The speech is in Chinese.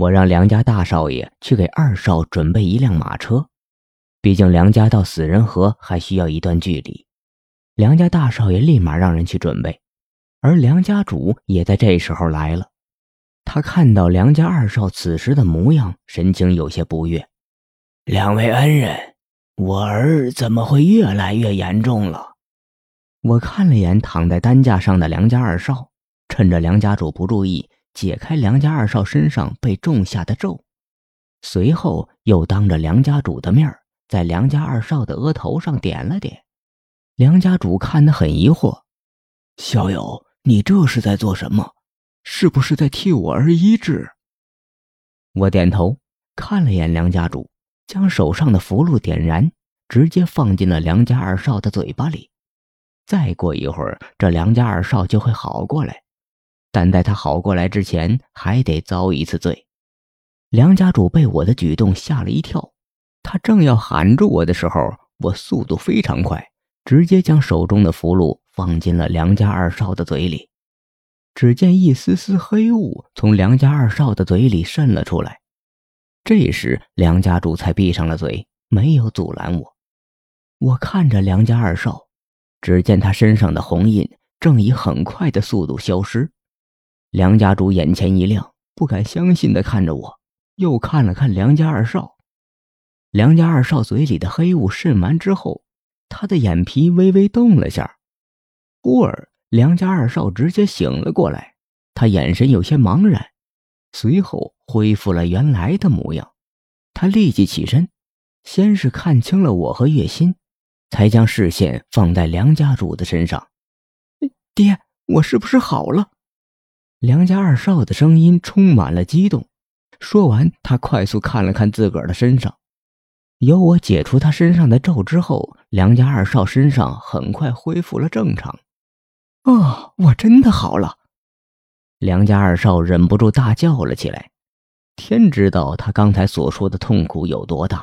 我让梁家大少爷去给二少准备一辆马车，毕竟梁家到死人河还需要一段距离。梁家大少爷立马让人去准备，而梁家主也在这时候来了。他看到梁家二少此时的模样，神情有些不悦。两位恩人，我儿怎么会越来越严重了？我看了眼躺在担架上的梁家二少，趁着梁家主不注意，解开梁家二少身上被种下的咒，随后又当着梁家主的面，在梁家二少的额头上点了点。梁家主看得很疑惑：“小友，你这是在做什么？是不是在替我儿医治？”我点头，看了眼梁家主，将手上的符箓点燃，直接放进了梁家二少的嘴巴里。再过一会儿，这梁家二少就会好过来，但在他好过来之前，还得遭一次罪。梁家主被我的举动吓了一跳，他正要喊住我的时候，我速度非常快，直接将手中的符箓放进了梁家二少的嘴里。只见一丝丝黑雾从梁家二少的嘴里渗了出来，这时梁家主才闭上了嘴，没有阻拦我。我看着梁家二少。只见他身上的红印正以很快的速度消失，梁家主眼前一亮，不敢相信的看着我，又看了看梁家二少。梁家二少嘴里的黑雾渗完之后，他的眼皮微微动了下。忽而，梁家二少直接醒了过来，他眼神有些茫然，随后恢复了原来的模样。他立即起身，先是看清了我和月心。才将视线放在梁家主的身上。爹，我是不是好了？梁家二少的声音充满了激动。说完，他快速看了看自个儿的身上。由我解除他身上的咒之后，梁家二少身上很快恢复了正常。哦，我真的好了！梁家二少忍不住大叫了起来。天知道他刚才所说的痛苦有多大。